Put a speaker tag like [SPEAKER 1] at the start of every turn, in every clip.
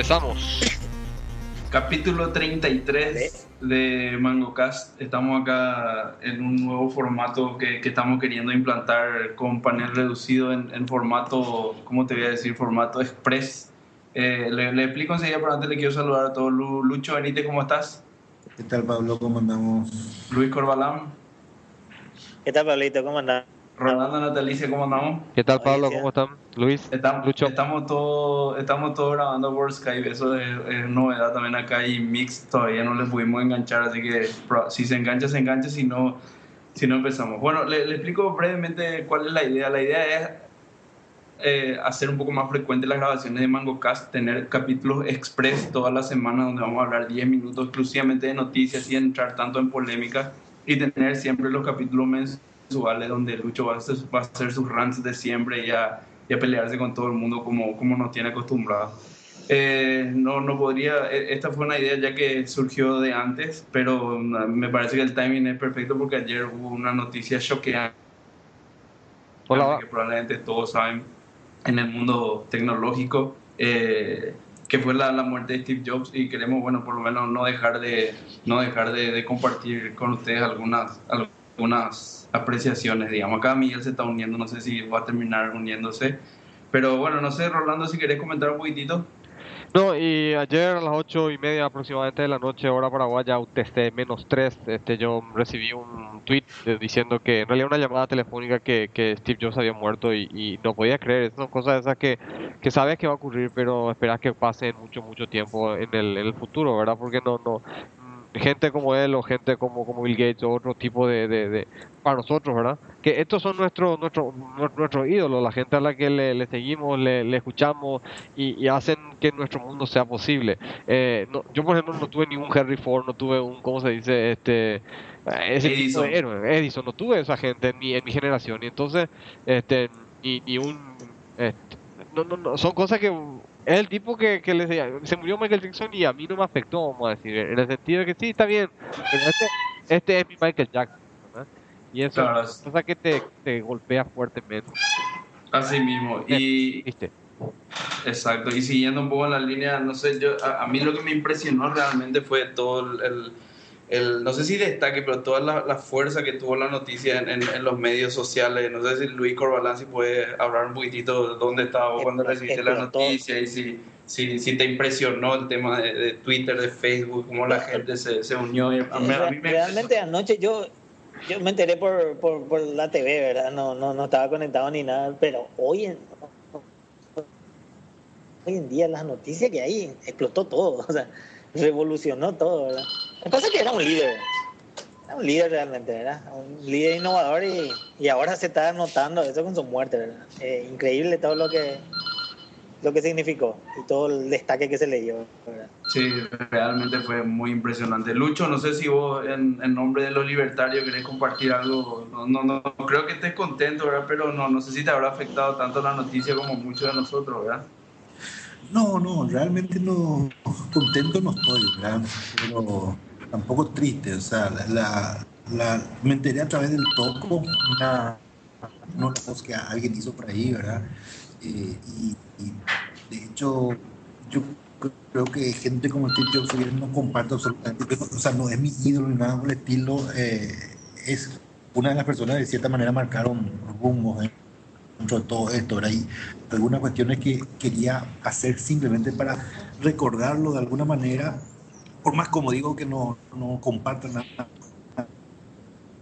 [SPEAKER 1] Empezamos.
[SPEAKER 2] Capítulo 33 de MangoCast. Estamos acá en un nuevo formato que, que estamos queriendo implantar con panel reducido en, en, formato, ¿cómo te voy a decir? Formato express. Eh, le, le, explico enseguida, pero antes le quiero saludar a todos. Lucho Benítez, ¿cómo estás?
[SPEAKER 3] ¿Qué tal, Pablo? ¿Cómo andamos?
[SPEAKER 2] Luis Corbalán.
[SPEAKER 4] ¿Qué tal, Pablito? ¿Cómo andamos?
[SPEAKER 2] Rolando Natalicia, ¿cómo andamos?
[SPEAKER 1] ¿Qué tal, Pablo? ¿Cómo están? Luis,
[SPEAKER 2] estamos,
[SPEAKER 1] Lucho.
[SPEAKER 2] Estamos todos estamos todo grabando por Skype, eso es, es, novedad también acá y Mix todavía no le pudimos enganchar, así que si se engancha, se engancha, si no, si no empezamos. Bueno, le, le explico brevemente cuál es la idea. La idea es eh, hacer un poco más frecuente las grabaciones de MangoCast, tener capítulos express todas las semanas donde vamos a hablar 10 minutos exclusivamente de noticias y entrar tanto en polémica y tener siempre los capítulos mensuales donde Lucho va a hacer, va a hacer sus rants de siempre y a, y a, pelearse con todo el mundo como, como nos tiene acostumbrado. Eh, no, no podría, esta fue una idea ya que surgió de antes, pero me parece que el timing es perfecto porque ayer hubo una noticia choqueante
[SPEAKER 1] Hola.
[SPEAKER 2] que probablemente todos saben en el mundo tecnológico, eh, que fue la, la, muerte de Steve Jobs y queremos, bueno, por lo menos no dejar de, no dejar de, de compartir con ustedes algunas, algunas apreciaciones, digamos. Acá Miguel se está uniendo, no sé si va a terminar uniéndose, pero bueno, no sé, Rolando, si querés comentar un poquitito.
[SPEAKER 1] No, y ayer a las ocho y media aproximadamente de la noche, hora paraguaya, UTC menos 3, este, yo recibí un tweet diciendo que en realidad una llamada telefónica que, que Steve Jobs había muerto y, y, no podía creer. Esas cosas esas que, que sabes que va a ocurrir, pero esperas que pase mucho, mucho tiempo en el, en el futuro, ¿verdad? Porque no, no, gente como él o gente como, como Bill Gates o otro tipo de, de, de, para nosotros, ¿verdad? Que estos son nuestros nuestro, nuestro ídolos, la gente a la que le, le seguimos, le, le escuchamos y, y, hacen que nuestro mundo sea posible. Eh, no, yo, por ejemplo, no tuve ningún Henry Ford, no tuve un, ¿cómo se dice? Este, ese
[SPEAKER 2] Edison.
[SPEAKER 1] tipo de héroe, Edison, no tuve esa gente en mi, en mi generación y entonces, este, ni, ni un... Este, no, no, no, son cosas que es el tipo que, que le decía, se murió Michael Jackson y a mí no me afectó, vamos a decir, en el sentido de que sí, está bien, pero este, este es mi Michael Jackson, ¿verdad? Y eso
[SPEAKER 2] Claro.
[SPEAKER 1] es cosa que te, te golpea fuertemente.
[SPEAKER 2] Así mismo. Y,
[SPEAKER 1] ¿Viste?
[SPEAKER 2] exacto. Y siguiendo un poco en la línea, no sé, yo, a, a mí lo que me impresionó realmente fue todo el, el, el- no sé si destaque, pero toda la, la fuerza que tuvo la noticia en, en- en los medios sociales. No sé si Luis Corbalán si puede hablar un poquitito de dónde estaba vos cuando recibiste la noticia y si, si, si te impresionó el tema de, de Twitter, de Facebook, cómo la gente se, se unió. Y a mí- a mí me-
[SPEAKER 4] Realmente anoche yo, yo me enteré por, por, por la TV, ¿verdad? No, no, no estaba conectado ni nada, pero hoy en, hoy en día las noticias que hay explotó todo, o sea, revolucionó todo, ¿verdad? Que pasa que era un líder, era un líder realmente, ¿verdad? Un líder innovador y, y ahora se está notando eso con su muerte, ¿verdad? Eh, increíble todo lo que lo que significó y todo el destaque que se le dio, ¿verdad?
[SPEAKER 2] Sí, realmente fue muy impresionante. Lucho, no sé si vos en, en nombre de los libertarios querés compartir algo. No, no, no creo que estés contento, ¿verdad? Pero no, no sé si te habrá afectado tanto la noticia como muchos de nosotros, ¿verdad?
[SPEAKER 3] No, no, realmente no, contento no estoy, ¿verdad? Pero tampoco triste, o sea, la, la, la- me enteré a través del toco, una, una voz que alguien hizo por ahí, ¿verdad? Eh, y, de hecho, yo creo que gente como Steve Jobs yo no comparto absolutamente, o sea, no es mi ídolo ni nada por el estilo, eh, es una de las personas que de cierta manera marcaron rumbos ¿eh? Dentro de todo esto, ¿verdad? Y algunas cuestiones que quería hacer simplemente para recordarlo de alguna manera, por más como digo que no, no comparta nada,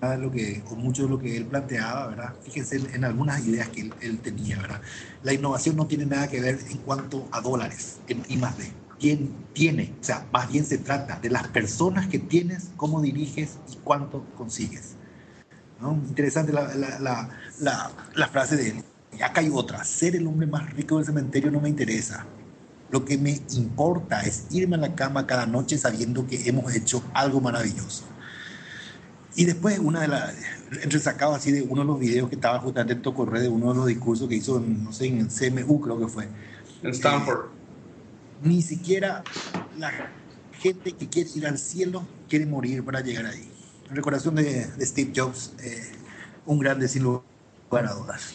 [SPEAKER 3] nada de lo que, o mucho de lo que él planteaba, ¿verdad? Fíjense en, en algunas ideas que él, él, tenía, ¿verdad? La innovación no tiene nada que ver en cuanto a dólares, en I más D. ¿Quién tiene? O sea, más bien se trata de las personas que tienes, cómo diriges y cuánto consigues. ¿No? Interesante la, la, la, frase de él. Y acá hay otra, ser el hombre más rico del cementerio no me interesa. Lo que me importa es irme a la cama cada noche sabiendo que hemos hecho algo maravilloso. Y después, una de las, entresacado así de uno de los videos que estaba justamente en Tocorre, de uno de los discursos que hizo, en, no sé, en CMU creo que fue.
[SPEAKER 2] En Stanford.
[SPEAKER 3] Eh, ni siquiera la gente que quiere ir al cielo quiere morir para llegar ahí. En recordación de, de Steve Jobs, eh, un grande sin lugar a dudas.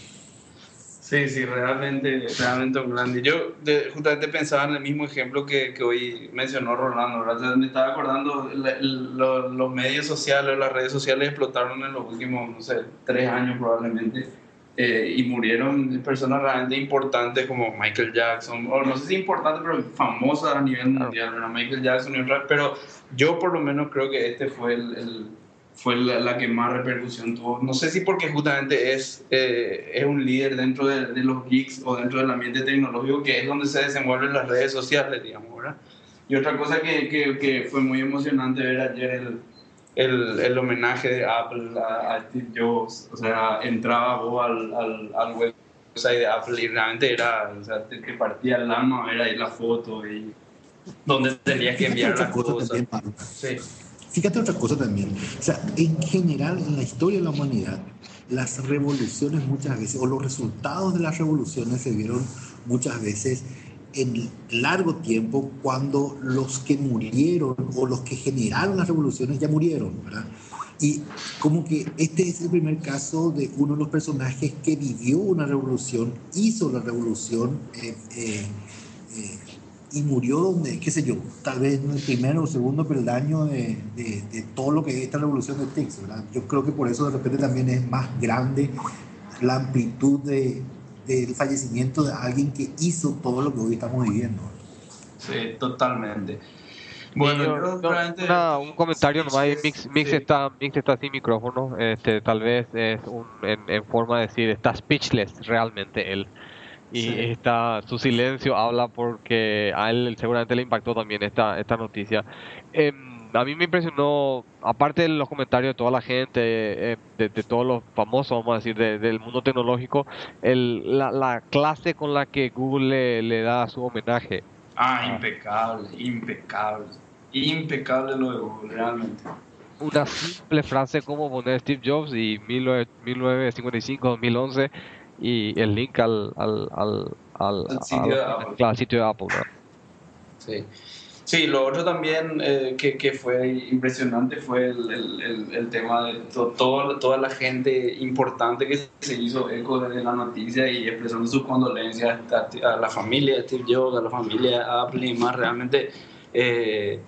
[SPEAKER 2] Sí, sí, realmente, realmente un grande. Yo justamente pensaba en el mismo ejemplo que, que hoy mencionó Rolando, ¿verdad? Me estaba acordando, los medios sociales, las redes sociales explotaron en los últimos, no sé, tres años probablemente, eh, y murieron personas realmente importantes como Michael Jackson, o no sé si importantes, pero famosas a nivel mundial, ¿verdad? Michael Jackson y otras, pero yo por lo menos creo que este fue el fue la, que más repercusión tuvo. No sé si porque justamente es, eh, es un líder dentro de, los geeks o dentro del ambiente tecnológico, que es donde se desenvuelven las redes sociales, digamos, ¿verdad? Y otra cosa que, que, que fue muy emocionante ver ayer el, el, el homenaje de Apple a, Steve Jobs. O sea, entraba vos al, al, al website de Apple y realmente era, o sea, te, partía el alma ver ahí la foto y donde tenías que enviar las cosas. Sí.
[SPEAKER 3] Fíjate otra cosa también, o sea, en general en la historia de la humanidad, las revoluciones muchas veces, o los resultados de las revoluciones se vieron muchas veces en largo tiempo cuando los que murieron o los que generaron las revoluciones ya murieron, ¿verdad? Y como que este es el primer caso de uno de los personajes que vivió una revolución, hizo la revolución, eh, eh, eh, y murió donde, qué sé yo, tal vez en el primero o segundo peldaño de, de, de todo lo que es esta revolución de TICS, ¿verdad? Yo creo que por eso de repente también es más grande la amplitud de, del fallecimiento de alguien que hizo todo lo que hoy estamos viviendo.
[SPEAKER 2] Sí, totalmente.
[SPEAKER 1] Bueno, un comentario nomás. Mix, Mix, está, Mix está sin micrófono. Este, tal vez es un, en, en, forma de decir, está speechless realmente él y está, su silencio habla porque a él seguramente le impactó también esta, esta noticia. Em, a mí me impresionó, aparte de los comentarios de toda la gente, eh, de, todos los famosos, vamos a decir, del mundo tecnológico, el, la, la, clase con la que Google le, da su homenaje.
[SPEAKER 2] Ah, impecable, impecable, impecable lo de Google, realmente.
[SPEAKER 1] Una simple frase como poner Steve Jobs y 1955-2011 y el link al, al, al, al,
[SPEAKER 2] sitio, de Apple.
[SPEAKER 1] sitio, de Apple.
[SPEAKER 2] Sí. Sí, lo otro también eh, que, que, fue impresionante fue el, el, el tema de todo, toda la gente importante que se hizo eco de la noticia y expresando sus condolencias a, la familia de Steve Jobs, a la familia de Apple y más. Realmente eh,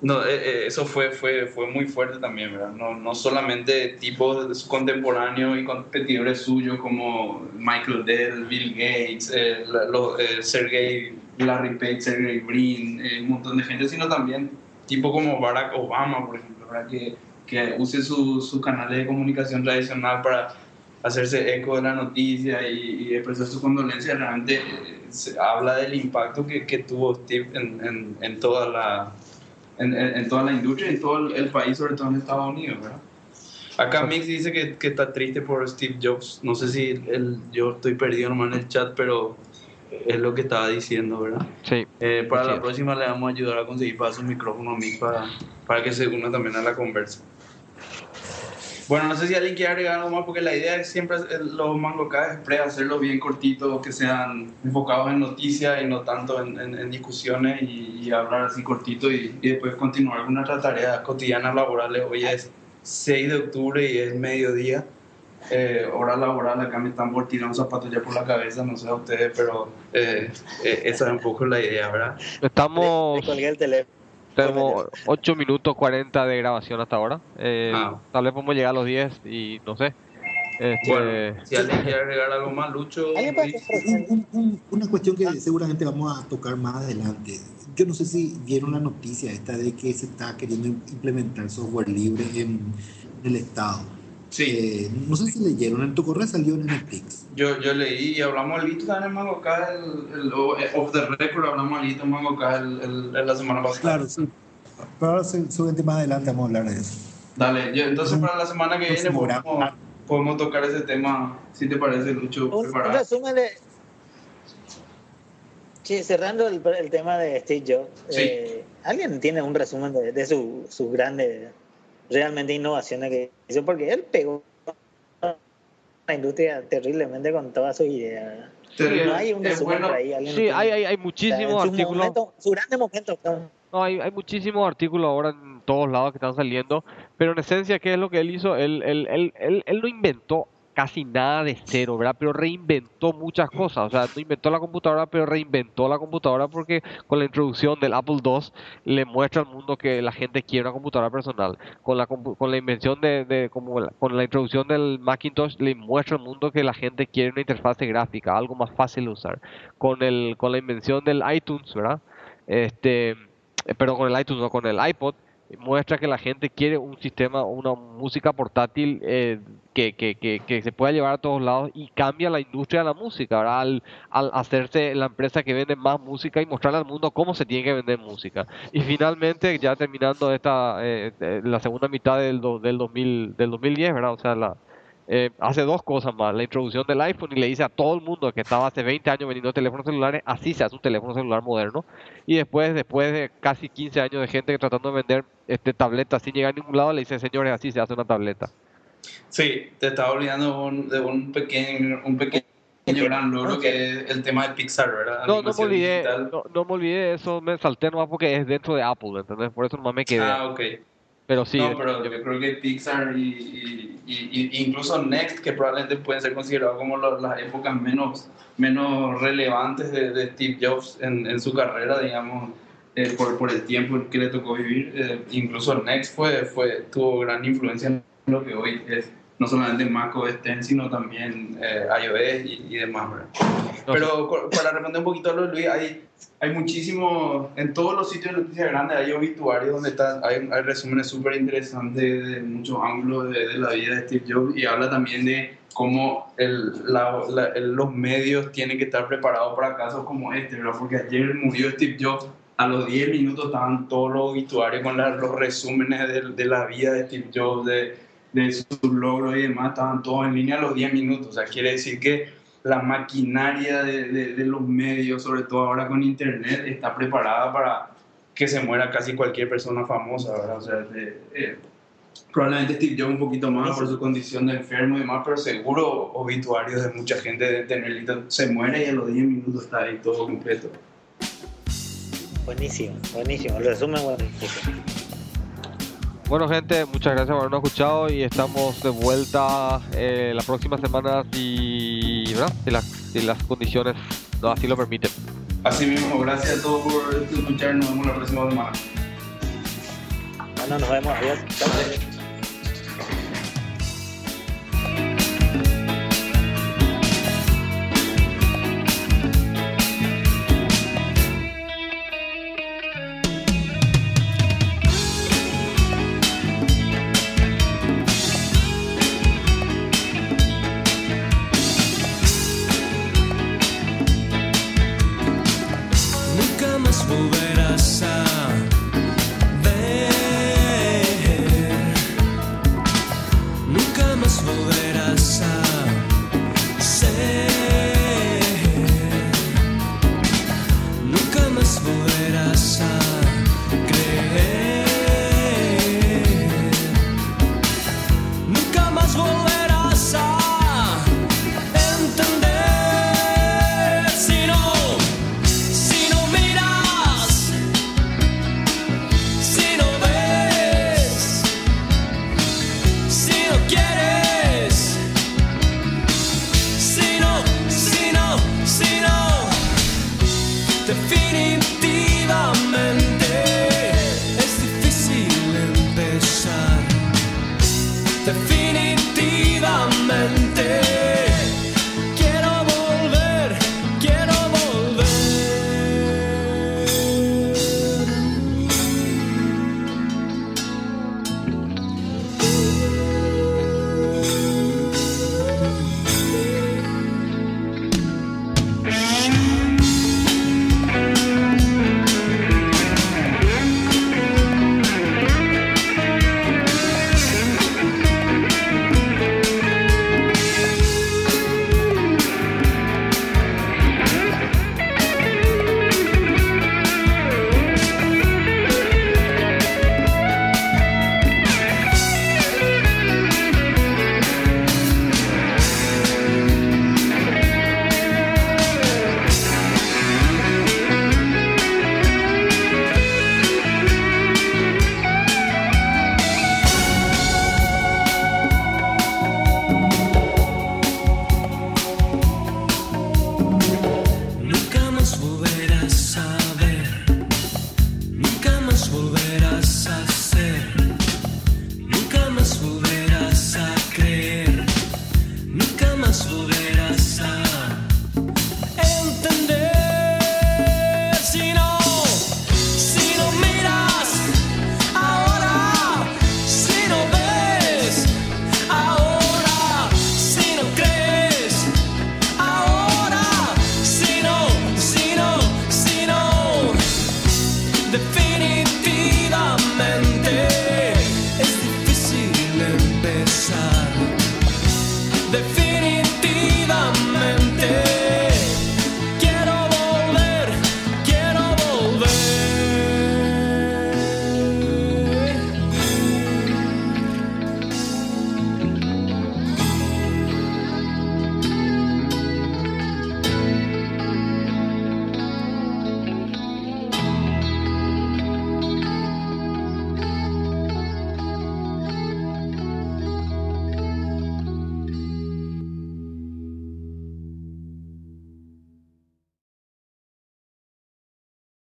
[SPEAKER 2] no, eh, eh, eso fue, fue, fue muy fuerte también, ¿verdad? No, no solamente tipos contemporáneos y competidores suyos como Michael Dell, Bill Gates, eh, eh Sergey, Larry Page, Sergey Brin, un montón de gente, sino también tipo como Barack Obama, por ejemplo, ¿verdad? Que, que use su, su canal de comunicación tradicional para hacerse eco de la noticia y, expresar su condolencia, realmente se habla del impacto que, que tuvo Steve en, en toda la en, en, toda la industria y en todo el, país, sobre todo en Estados Unidos, ¿verdad? Acá Mix dice que, que, está triste por Steve Jobs. No sé si el, yo estoy perdido nomás en el chat, pero es lo que estaba diciendo, ¿verdad?
[SPEAKER 1] Sí.
[SPEAKER 2] Eh, para la próxima le vamos a ayudar a conseguir para su micrófono a Mix para, para que se una también a la conversa. Bueno, no sé si alguien quiere agregar algo más, porque la idea es siempre los mangocas es hacerlos bien cortitos, que sean enfocados en noticias y no tanto en, en, discusiones y, hablar así cortito y, y, después continuar con nuestras tareas cotidianas laborales. Hoy es 6 de octubre y es mediodía. Eh, hora laboral, acá me están por tirar un zapato ya por la cabeza, no sé a ustedes, pero eh, eh, esa es un poco la idea, ¿verdad?
[SPEAKER 1] Estamos...
[SPEAKER 4] el teléfono.
[SPEAKER 1] Tenemos 8 minutos 40 de grabación hasta ahora. Eh, ah. Tal vez podemos llegar a los 10 y no sé.
[SPEAKER 2] Este... Bueno, si alguien quiere agregar algo más, Lucho.
[SPEAKER 3] una cuestión que seguramente vamos a tocar más adelante. Yo no sé si vieron la noticia esta de que se está queriendo implementar software libre en el Estado.
[SPEAKER 2] Sí.
[SPEAKER 3] Eh, no sé si leyeron, en tu correo salió en Netflix.
[SPEAKER 2] Yo, yo leí y hablamos al también en Mango el, el, eh, off the record, hablamos al en Mango el, el, la semana pasada.
[SPEAKER 3] Claro, sí. Pero ahora seguramente más adelante vamos a hablar de eso.
[SPEAKER 2] Dale, yo, entonces para la semana que viene podemos, podemos, tocar ese tema, si te parece, Lucho.
[SPEAKER 4] Un, un resumen de... Sí, cerrando el, el, tema de Steve Jobs, sí. eh, ¿alguien tiene un resumen de, de sus su grandes realmente innovaciones que hizo, porque él pegó la industria terriblemente con todas sus ideas. no hay un resumen
[SPEAKER 1] por ahí. Sí, hay, hay, hay muchísimos artículos.
[SPEAKER 4] Momento, su grande momento.
[SPEAKER 1] No, hay, hay muchísimos artículos ahora en todos lados que están saliendo, pero en esencia, ¿qué es lo que él hizo? Él, él, él, él, él no inventó casi nada de cero, ¿verdad? Pero reinventó muchas cosas, o sea, no inventó la computadora, pero reinventó la computadora porque con la introducción del Apple II le muestra al mundo que la gente quiere una computadora personal. Con la, con la invención de, como con la introducción del Macintosh le muestra al mundo que la gente quiere una interfaz gráfica, algo más fácil de usar. Con, el, con la invención del iTunes, ¿verdad? Este, pero con el iTunes, no con el iPod, muestra que la gente quiere un sistema, una música portátil eh, que, que, que, se pueda llevar a todos lados y cambia la industria de la música, Al, al hacerse la empresa que vende más música y mostrarle al mundo cómo se tiene que vender música. Y finalmente, ya terminando esta eh, eh, la segunda mitad del, del, 2000, del 2010, ¿verdad? O sea, la, eh, hace dos cosas más. La introducción del iPhone y le dice a todo el mundo que estaba hace 20 años vendiendo teléfonos celulares, así se hace un teléfono celular moderno. Y después, después de casi 15 años de gente tratando de vender este, tabletas sin llegar a ningún lado, le dice, señores, así se hace una tableta.
[SPEAKER 2] Sí, te estaba olvidando de un pequeño, un pequeño gran logro que es el tema de Pixar, ¿verdad?
[SPEAKER 1] No, no me olvidé, no, me olvidé eso, me salté nomás porque es dentro de Apple, ¿entendés? Por eso nomás me quedé.
[SPEAKER 2] Ah, ok.
[SPEAKER 1] Pero sí.
[SPEAKER 2] No, pero yo creo que Pixar y, y, incluso Next, que probablemente pueden ser considerados como las épocas menos, menos relevantes de, de Steve Jobs en, en, su carrera, digamos, eh, por, por, el tiempo que le tocó vivir. Eh, incluso Next fue, fue, tuvo gran influencia en lo que hoy es no solamente Mac OS X, sino también eh, iOS y, demás. Pero para responder un poquito a lo de Luis, hay, hay muchísimo, en todos los sitios de noticias grandes hay obituarios donde está, hay, hay resúmenes súper interesantes de muchos ángulos de, de, la vida de Steve Jobs y habla también de cómo el, los medios tienen que estar preparados para casos como este, ¿verdad? Porque ayer murió Steve Jobs a los 10 minutos estaban todos los obituarios con los resúmenes de, de, la vida de Steve Jobs, de, de sus logros y demás, estaban todos en línea a los 10 minutos. O sea, quiere decir que la maquinaria de, de, los medios, sobre todo ahora con Internet, está preparada para que se muera casi cualquier persona famosa, ¿verdad? O sea, eh, probablemente Steve Jobs un poquito más por su condición de enfermo y demás, pero seguro obituarios de mucha gente de tener se muere y a los 10 minutos está ahí todo completo.
[SPEAKER 5] Buenísimo, buenísimo, el resumen buenísimo.
[SPEAKER 1] Bueno gente, muchas gracias por habernos escuchado y estamos de vuelta eh, la próxima semana si, si, las, si las condiciones no, así lo permiten.
[SPEAKER 2] Así mismo, gracias a todos por escucharnos, nos vemos la próxima semana.
[SPEAKER 5] Bueno, nos vemos, adiós. defeating